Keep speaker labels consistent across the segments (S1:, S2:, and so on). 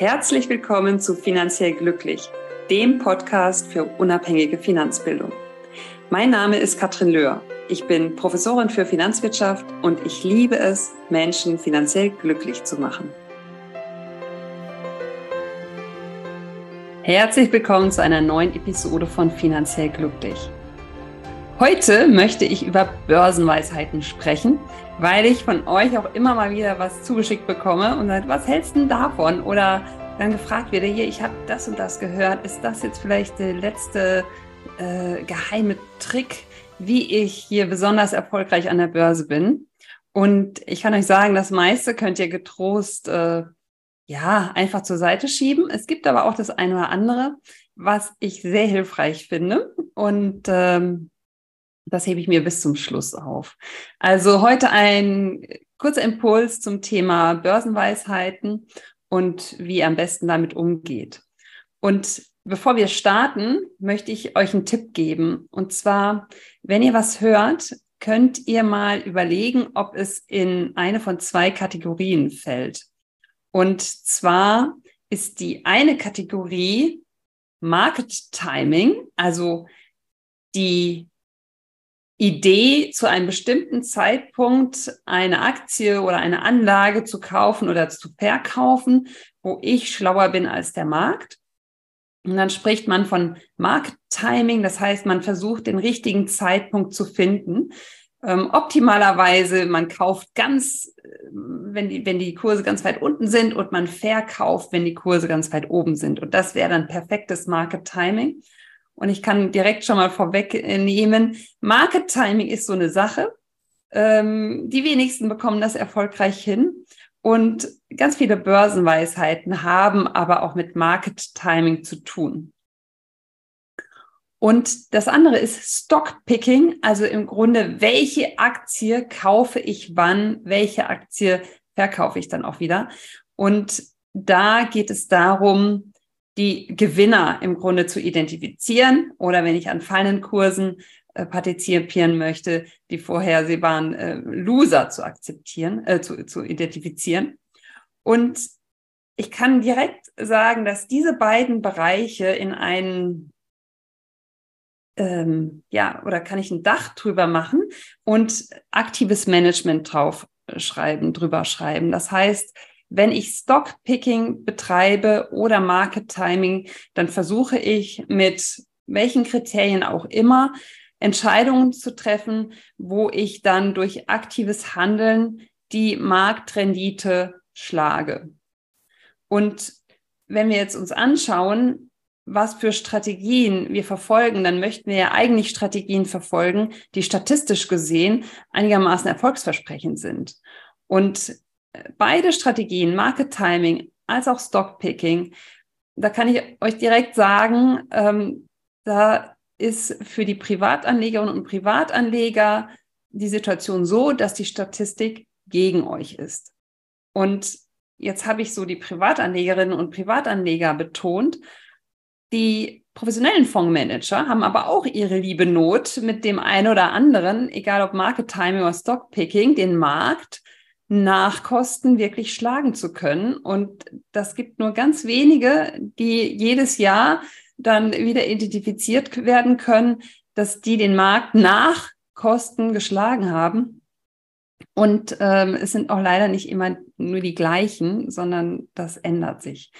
S1: Herzlich willkommen zu Finanziell Glücklich, dem Podcast für unabhängige Finanzbildung. Mein Name ist Katrin Löhr. Ich bin Professorin für Finanzwirtschaft und ich liebe es, Menschen finanziell glücklich zu machen. Herzlich willkommen zu einer neuen Episode von Finanziell Glücklich. Heute möchte ich über Börsenweisheiten sprechen, weil ich von euch auch immer mal wieder was zugeschickt bekomme und sagt, was hältst du davon? Oder dann gefragt werde, hier, ich habe das und das gehört, ist das jetzt vielleicht der letzte äh, geheime Trick, wie ich hier besonders erfolgreich an der Börse bin? Und ich kann euch sagen, das meiste könnt ihr getrost äh, ja einfach zur Seite schieben. Es gibt aber auch das eine oder andere, was ich sehr hilfreich finde. Und ähm, das hebe ich mir bis zum Schluss auf. Also heute ein kurzer Impuls zum Thema Börsenweisheiten und wie ihr am besten damit umgeht. Und bevor wir starten, möchte ich euch einen Tipp geben. Und zwar, wenn ihr was hört, könnt ihr mal überlegen, ob es in eine von zwei Kategorien fällt. Und zwar ist die eine Kategorie Market Timing, also die Idee, zu einem bestimmten Zeitpunkt eine Aktie oder eine Anlage zu kaufen oder zu verkaufen, wo ich schlauer bin als der Markt. Und dann spricht man von Market Timing, das heißt, man versucht den richtigen Zeitpunkt zu finden. Ähm, optimalerweise, man kauft ganz, äh, wenn die, wenn die Kurse ganz weit unten sind und man verkauft, wenn die Kurse ganz weit oben sind. Und das wäre dann perfektes Market Timing. Und ich kann direkt schon mal vorwegnehmen, Market Timing ist so eine Sache. Ähm, die wenigsten bekommen das erfolgreich hin. Und ganz viele Börsenweisheiten haben aber auch mit Market Timing zu tun. Und das andere ist Stockpicking, also im Grunde, welche Aktie kaufe ich wann, welche Aktie verkaufe ich dann auch wieder. Und da geht es darum, die Gewinner im Grunde zu identifizieren oder wenn ich an fallenden Kursen äh, partizipieren möchte, die vorhersehbaren äh, Loser zu akzeptieren, äh, zu, zu identifizieren. Und ich kann direkt sagen, dass diese beiden Bereiche in einen ähm, ja, oder kann ich ein Dach drüber machen und aktives Management drauf schreiben, drüber schreiben. Das heißt, wenn ich Stockpicking betreibe oder Market Timing, dann versuche ich mit welchen Kriterien auch immer Entscheidungen zu treffen, wo ich dann durch aktives Handeln die Marktrendite schlage. Und wenn wir jetzt uns anschauen, was für Strategien wir verfolgen, dann möchten wir ja eigentlich Strategien verfolgen, die statistisch gesehen einigermaßen erfolgsversprechend sind. Und beide Strategien, Market Timing als auch Stockpicking, da kann ich euch direkt sagen, ähm, da ist für die Privatanlegerinnen und Privatanleger die Situation so, dass die Statistik gegen euch ist. Und jetzt habe ich so die Privatanlegerinnen und Privatanleger betont. Die professionellen Fondsmanager haben aber auch ihre liebe Not mit dem einen oder anderen, egal ob Market Timing oder Stockpicking, den Markt Nachkosten wirklich schlagen zu können. Und das gibt nur ganz wenige, die jedes Jahr dann wieder identifiziert werden können, dass die den Markt nach Kosten geschlagen haben. Und ähm, es sind auch leider nicht immer nur die gleichen, sondern das ändert sich.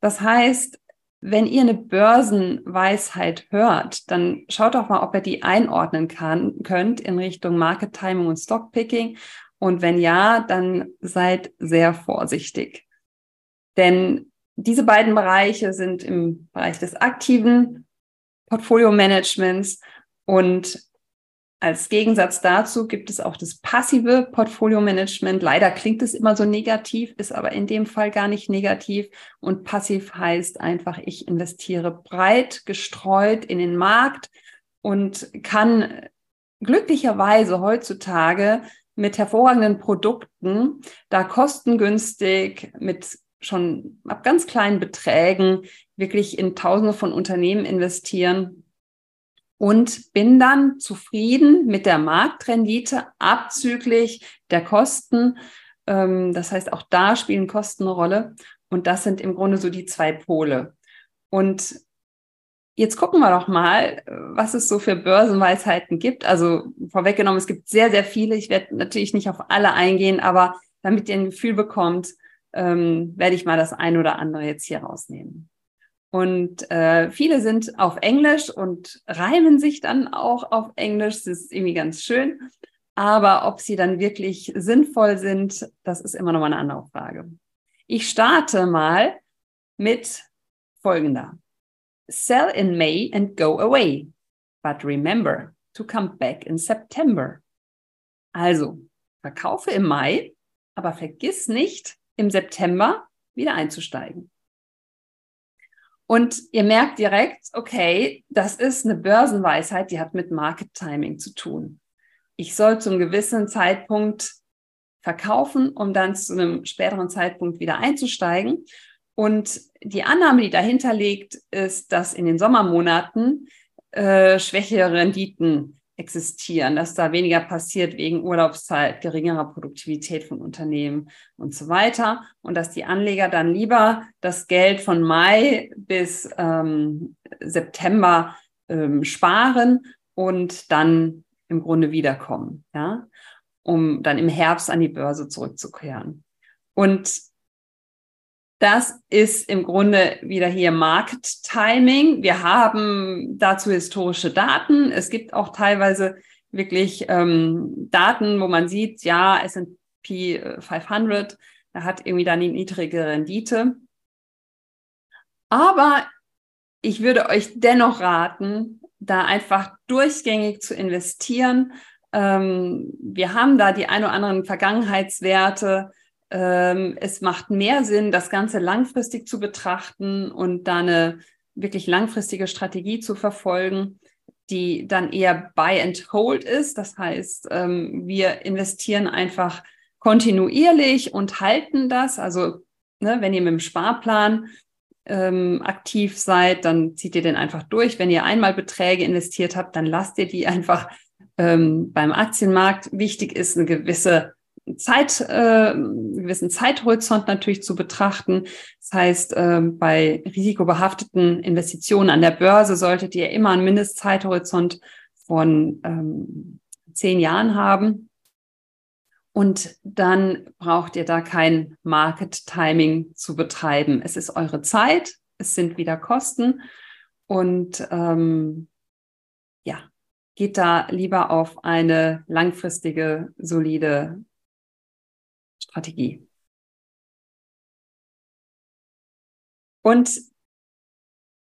S1: Das heißt, wenn ihr eine Börsenweisheit hört, dann schaut doch mal, ob ihr die einordnen kann, könnt in Richtung Market Timing und Stockpicking und wenn ja, dann seid sehr vorsichtig. Denn diese beiden Bereiche sind im Bereich des aktiven Portfolio-Managements und als Gegensatz dazu gibt es auch das passive Portfolio-Management. Leider klingt es immer so negativ, ist aber in dem Fall gar nicht negativ. Und passiv heißt einfach, ich investiere breit gestreut in den Markt und kann glücklicherweise heutzutage mit hervorragenden Produkten, da kostengünstig mit schon ab ganz kleinen Beträgen wirklich in Tausende von Unternehmen investieren und bin dann zufrieden mit der Marktrendite abzüglich der Kosten. Ähm, das heißt, auch da spielen Kosten eine Rolle. Und das sind im Grunde so die zwei Pole. Und jetzt gucken wir doch mal, was es so für Börsenweisheiten gibt. Also vorweggenommen, es gibt sehr, sehr viele. Ich werde natürlich nicht auf alle eingehen, aber damit ihr ein Gefühl bekommt, ähm, werde ich mal das ein oder andere jetzt hier rausnehmen. Und äh, viele sind auf Englisch und reimen sich dann auch auf Englisch. Das ist irgendwie ganz schön. Aber ob sie dann wirklich sinnvoll sind, das ist immer noch mal eine andere Frage. Ich starte mal mit folgender. Sell in May and go away. But remember to come back in September. Also, verkaufe im Mai, aber vergiss nicht, im September wieder einzusteigen. Und ihr merkt direkt, okay, das ist eine Börsenweisheit, die hat mit Market Timing zu tun. Ich soll zum gewissen Zeitpunkt verkaufen, um dann zu einem späteren Zeitpunkt wieder einzusteigen. Und die Annahme, die dahinter liegt, ist, dass in den Sommermonaten äh, schwächere Renditen existieren, dass da weniger passiert wegen Urlaubszeit, geringerer Produktivität von Unternehmen und so weiter. Und dass die Anleger dann lieber das Geld von Mai bis ähm, September ähm, sparen und dann im Grunde wiederkommen, ja, um dann im Herbst an die Börse zurückzukehren. Und das ist im Grunde wieder hier Market Timing. Wir haben dazu historische Daten. Es gibt auch teilweise wirklich ähm, Daten, wo man sieht, ja, S&P 500, da hat irgendwie dann die niedrige Rendite. Aber ich würde euch dennoch raten, da einfach durchgängig zu investieren. Ähm, wir haben da die ein oder anderen Vergangenheitswerte, es macht mehr Sinn, das Ganze langfristig zu betrachten und da eine wirklich langfristige Strategie zu verfolgen, die dann eher buy and hold ist. Das heißt, ähm, wir investieren einfach kontinuierlich und halten das. Also ne, wenn ihr mit dem Sparplan ähm, aktiv seid, dann zieht ihr den einfach durch. Wenn ihr einmal Beträge investiert habt, dann lasst ihr die einfach ähm, beim Aktienmarkt. Wichtig ist eine gewisse Zeit, äh, gewissen Zeithorizont natürlich zu betrachten. Das heißt, äh, bei risikobehafteten Investitionen an der Börse solltet ihr immer einen Mindestzeithorizont von ähm, zehn Jahren haben. Und dann braucht ihr da kein Market Timing zu betreiben. Es ist eure Zeit, es sind wieder Kosten und ähm, ja, geht da lieber auf eine langfristige, solide Strategie. Und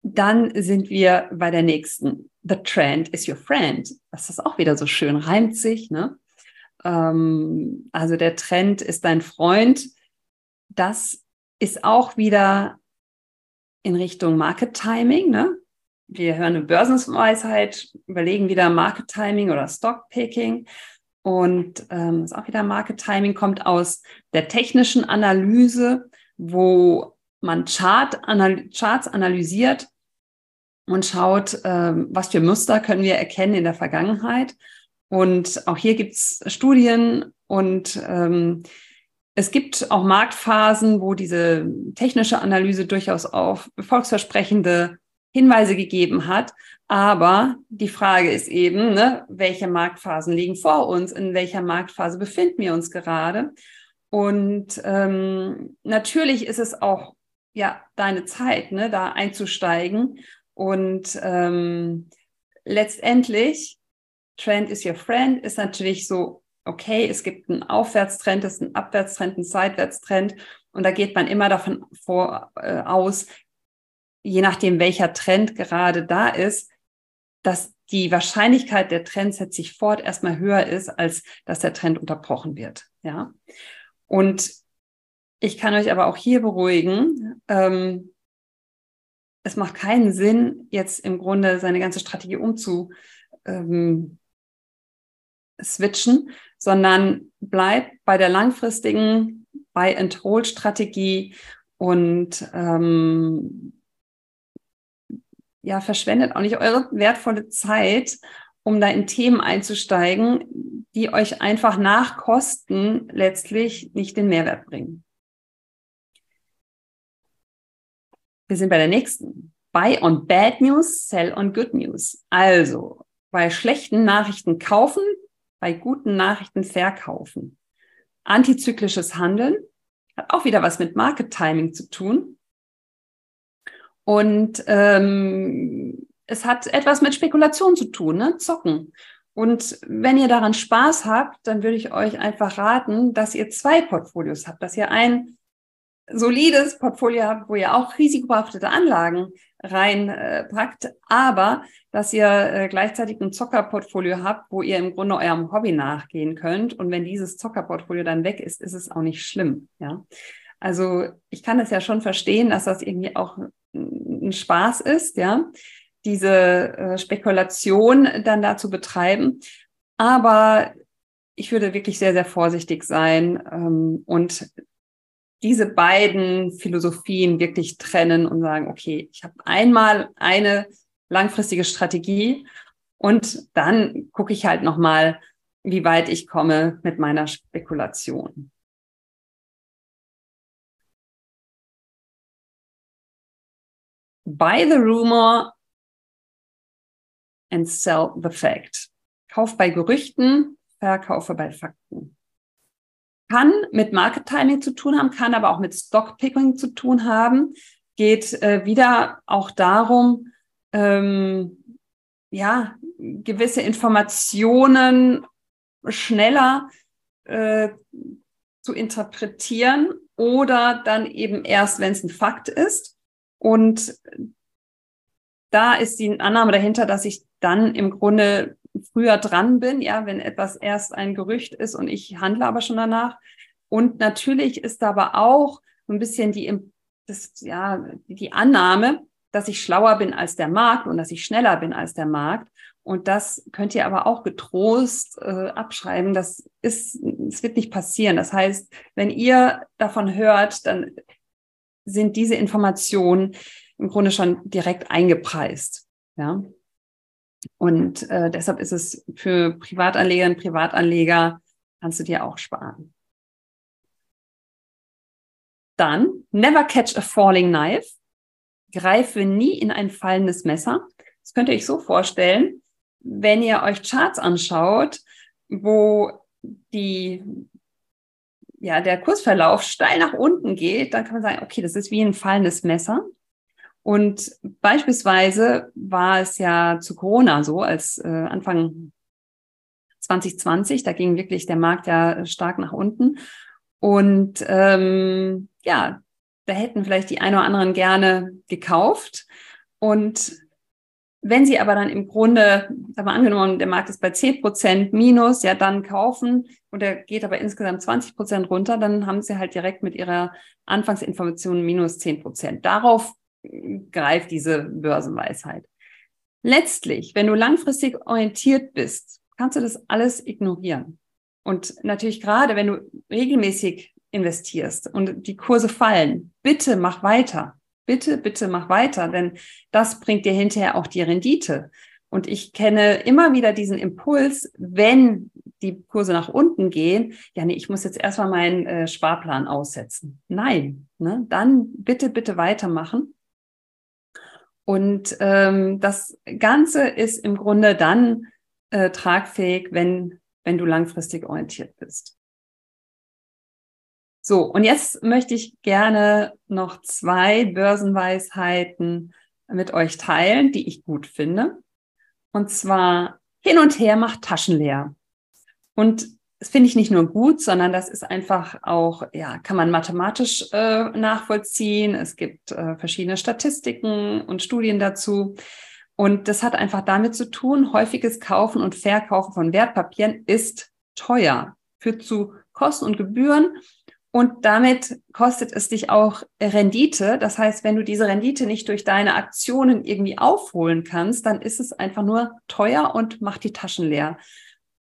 S1: dann sind wir bei der nächsten. The trend is your friend. Das ist auch wieder so schön, reimt sich. Ne? Ähm, also der Trend ist dein Freund. Das ist auch wieder in Richtung Market Timing. Ne? Wir hören eine Börsenweisheit, überlegen wieder Market Timing oder Stock Picking. Und ähm, ist auch wieder Market Timing, kommt aus der technischen Analyse, wo man Chart anal Charts analysiert und schaut, ähm, was für Muster können wir erkennen in der Vergangenheit. Und auch hier gibt es Studien und ähm, es gibt auch Marktphasen, wo diese technische Analyse durchaus auf erfolgsversprechende Hinweise gegeben hat. Aber die Frage ist eben, ne, welche Marktphasen liegen vor uns? In welcher Marktphase befinden wir uns gerade? Und ähm, natürlich ist es auch ja deine Zeit, ne, da einzusteigen. Und ähm, letztendlich, Trend is your friend, ist natürlich so, okay, es gibt einen Aufwärtstrend, es ist ein Abwärtstrend, ein Seitwärtstrend. Und da geht man immer davon vor, äh, aus, je nachdem, welcher Trend gerade da ist, dass die Wahrscheinlichkeit der Trends setzt sich fort erstmal höher ist, als dass der Trend unterbrochen wird. Ja. Und ich kann euch aber auch hier beruhigen, ähm, es macht keinen Sinn, jetzt im Grunde seine ganze Strategie umzu ähm, switchen, sondern bleibt bei der langfristigen Buy-and-Hold-Strategie und ähm, ja, verschwendet auch nicht eure wertvolle Zeit, um da in Themen einzusteigen, die euch einfach nach Kosten letztlich nicht den Mehrwert bringen. wir sind bei der nächsten. Buy on bad news, sell on good news. Also bei schlechten Nachrichten kaufen, bei guten Nachrichten verkaufen. Antizyklisches Handeln hat auch wieder was mit Market Timing zu tun. Und ähm, es hat etwas mit Spekulation zu tun, ne? Zocken. Und wenn ihr daran Spaß habt, dann würde ich euch einfach raten, dass ihr zwei Portfolios habt, dass ihr ein solides Portfolio habt, wo ihr auch risikobehaftete Anlagen reinpackt, äh, aber dass ihr äh, gleichzeitig ein Zockerportfolio habt, wo ihr im Grunde eurem Hobby nachgehen könnt. Und wenn dieses Zockerportfolio dann weg ist, ist es auch nicht schlimm. Ja, also ich kann es ja schon verstehen, dass das irgendwie auch ein Spaß ist, ja, diese äh, Spekulation dann da zu betreiben. Aber ich würde wirklich sehr, sehr vorsichtig sein ähm, und diese beiden Philosophien wirklich trennen und sagen, okay, ich habe einmal eine langfristige Strategie und dann gucke ich halt nochmal, wie weit ich komme mit meiner Spekulation. Buy the rumor and sell the fact. Kauf bei Gerüchten, verkaufe bei Fakten kann mit Market Timing zu tun haben, kann aber auch mit Stock Picking zu tun haben. Geht äh, wieder auch darum, ähm, ja, gewisse Informationen schneller äh, zu interpretieren oder dann eben erst, wenn es ein Fakt ist. Und da ist die Annahme dahinter, dass ich dann im Grunde früher dran bin, ja, wenn etwas erst ein Gerücht ist und ich handle aber schon danach. Und natürlich ist aber auch ein bisschen die, das, ja, die Annahme, dass ich schlauer bin als der Markt und dass ich schneller bin als der Markt. Und das könnt ihr aber auch getrost äh, abschreiben. Das ist, es wird nicht passieren. Das heißt, wenn ihr davon hört, dann sind diese Informationen im Grunde schon direkt eingepreist. Ja. Und äh, deshalb ist es für Privatanlegerinnen und Privatanleger, kannst du dir auch sparen. Dann, never catch a falling knife. Greife nie in ein fallendes Messer. Das könnt ihr euch so vorstellen, wenn ihr euch Charts anschaut, wo die, ja, der Kursverlauf steil nach unten geht, dann kann man sagen, okay, das ist wie ein fallendes Messer. Und beispielsweise war es ja zu Corona so, als äh, Anfang 2020, da ging wirklich der Markt ja stark nach unten. Und ähm, ja, da hätten vielleicht die ein oder anderen gerne gekauft. Und wenn sie aber dann im Grunde, aber angenommen, der Markt ist bei 10 Prozent minus, ja, dann kaufen und der geht aber insgesamt 20 Prozent runter, dann haben sie halt direkt mit ihrer Anfangsinformation minus 10 Prozent. Darauf greift diese Börsenweisheit. Letztlich, wenn du langfristig orientiert bist, kannst du das alles ignorieren. Und natürlich gerade, wenn du regelmäßig investierst und die Kurse fallen, bitte mach weiter. Bitte, bitte mach weiter, denn das bringt dir hinterher auch die Rendite. Und ich kenne immer wieder diesen Impuls, wenn die Kurse nach unten gehen, ja, nee, ich muss jetzt erstmal meinen äh, Sparplan aussetzen. Nein, ne? dann bitte, bitte weitermachen. Und ähm, das Ganze ist im Grunde dann äh, tragfähig, wenn, wenn du langfristig orientiert bist. So, und jetzt möchte ich gerne noch zwei Börsenweisheiten mit euch teilen, die ich gut finde. Und zwar hin und her macht Taschen leer. Und das finde ich nicht nur gut, sondern das ist einfach auch, ja, kann man mathematisch äh, nachvollziehen. Es gibt äh, verschiedene Statistiken und Studien dazu. Und das hat einfach damit zu tun, häufiges Kaufen und Verkaufen von Wertpapieren ist teuer, führt zu Kosten und Gebühren. Und damit kostet es dich auch Rendite. Das heißt, wenn du diese Rendite nicht durch deine Aktionen irgendwie aufholen kannst, dann ist es einfach nur teuer und macht die Taschen leer.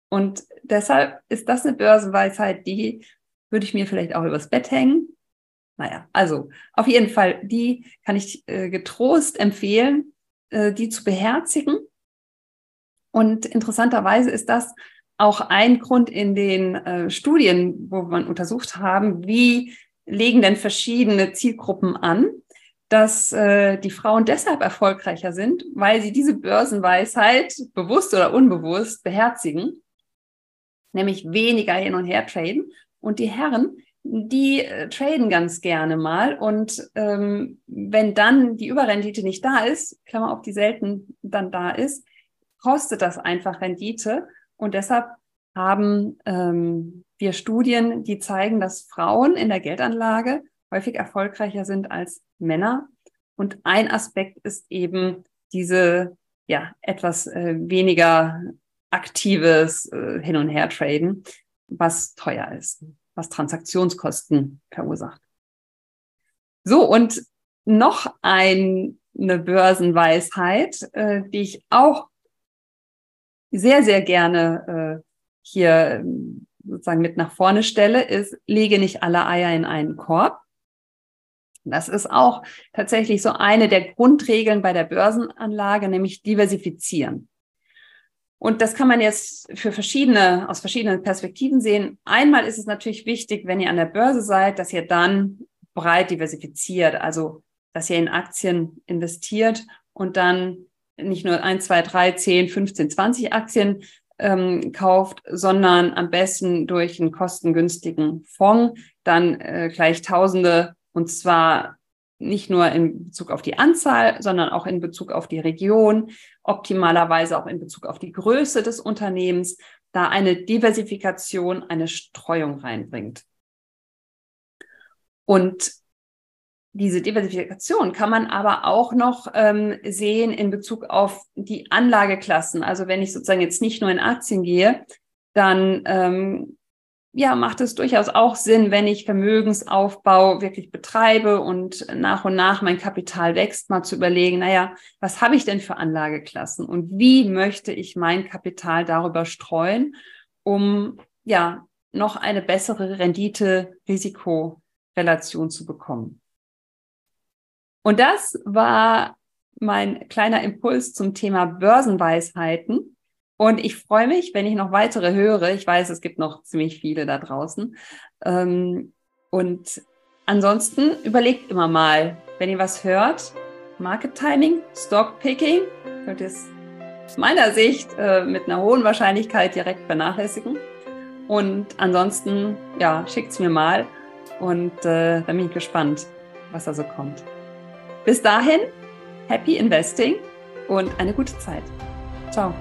S1: Und deshalb ist das eine Börsenweisheit, die würde ich mir vielleicht auch übers Bett hängen. Naja, also auf jeden Fall, die kann ich äh, getrost empfehlen, äh, die zu beherzigen. Und interessanterweise ist das auch ein Grund in den äh, Studien, wo man untersucht haben, wie legen denn verschiedene Zielgruppen an, dass äh, die Frauen deshalb erfolgreicher sind, weil sie diese Börsenweisheit bewusst oder unbewusst beherzigen, nämlich weniger hin und her traden. Und die Herren, die äh, traden ganz gerne mal. Und ähm, wenn dann die Überrendite nicht da ist, Klammer auf, die selten dann da ist, kostet das einfach Rendite. Und deshalb haben ähm, wir Studien, die zeigen, dass Frauen in der Geldanlage häufig erfolgreicher sind als Männer. Und ein Aspekt ist eben diese ja etwas äh, weniger aktives äh, Hin- und Her-Traden, was teuer ist, was Transaktionskosten verursacht. So, und noch ein, eine Börsenweisheit, äh, die ich auch sehr, sehr gerne äh, hier ähm, sozusagen mit nach vorne stelle, ist, lege nicht alle Eier in einen Korb. Das ist auch tatsächlich so eine der Grundregeln bei der Börsenanlage, nämlich diversifizieren. Und das kann man jetzt für verschiedene, aus verschiedenen Perspektiven sehen. Einmal ist es natürlich wichtig, wenn ihr an der Börse seid, dass ihr dann breit diversifiziert, also dass ihr in Aktien investiert und dann nicht nur ein, zwei, drei, zehn, 15, 20 Aktien ähm, kauft, sondern am besten durch einen kostengünstigen Fonds dann äh, gleich Tausende und zwar nicht nur in Bezug auf die Anzahl, sondern auch in Bezug auf die Region, optimalerweise auch in Bezug auf die Größe des Unternehmens, da eine Diversifikation, eine Streuung reinbringt. Und diese Diversifikation kann man aber auch noch ähm, sehen in Bezug auf die Anlageklassen. Also wenn ich sozusagen jetzt nicht nur in Aktien gehe, dann ähm, ja, macht es durchaus auch Sinn, wenn ich Vermögensaufbau wirklich betreibe und nach und nach mein Kapital wächst, mal zu überlegen, naja, was habe ich denn für Anlageklassen und wie möchte ich mein Kapital darüber streuen, um ja noch eine bessere Rendite-Risiko-Relation zu bekommen. Und das war mein kleiner Impuls zum Thema Börsenweisheiten. Und ich freue mich, wenn ich noch weitere höre. Ich weiß, es gibt noch ziemlich viele da draußen. Ähm, und ansonsten überlegt immer mal, wenn ihr was hört, Market Timing, Stock Picking, könnt ihr es aus meiner Sicht äh, mit einer hohen Wahrscheinlichkeit direkt vernachlässigen. Und ansonsten, ja, schickt's mir mal. Und äh, dann bin ich gespannt, was da so kommt. Bis dahin, happy investing und eine gute Zeit. Ciao.